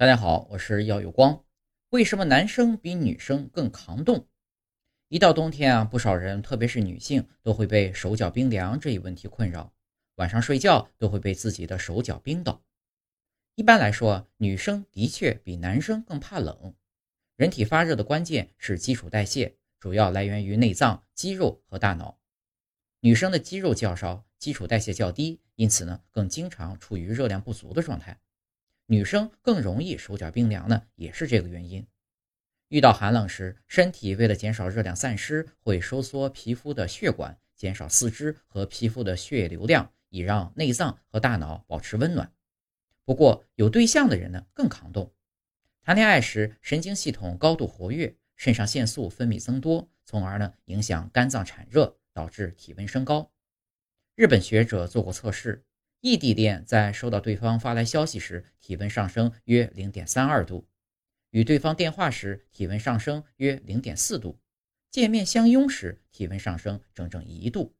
大家好，我是耀有光。为什么男生比女生更抗冻？一到冬天啊，不少人，特别是女性，都会被手脚冰凉这一问题困扰，晚上睡觉都会被自己的手脚冰倒。一般来说，女生的确比男生更怕冷。人体发热的关键是基础代谢，主要来源于内脏、肌肉和大脑。女生的肌肉较少，基础代谢较低，因此呢，更经常处于热量不足的状态。女生更容易手脚冰凉呢，也是这个原因。遇到寒冷时，身体为了减少热量散失，会收缩皮肤的血管，减少四肢和皮肤的血液流量，以让内脏和大脑保持温暖。不过，有对象的人呢更抗冻。谈恋爱时，神经系统高度活跃，肾上腺素分泌增多，从而呢影响肝脏产热，导致体温升高。日本学者做过测试。异地恋在收到对方发来消息时，体温上升约零点三二度；与对方电话时，体温上升约零点四度；见面相拥时，体温上升整整一度。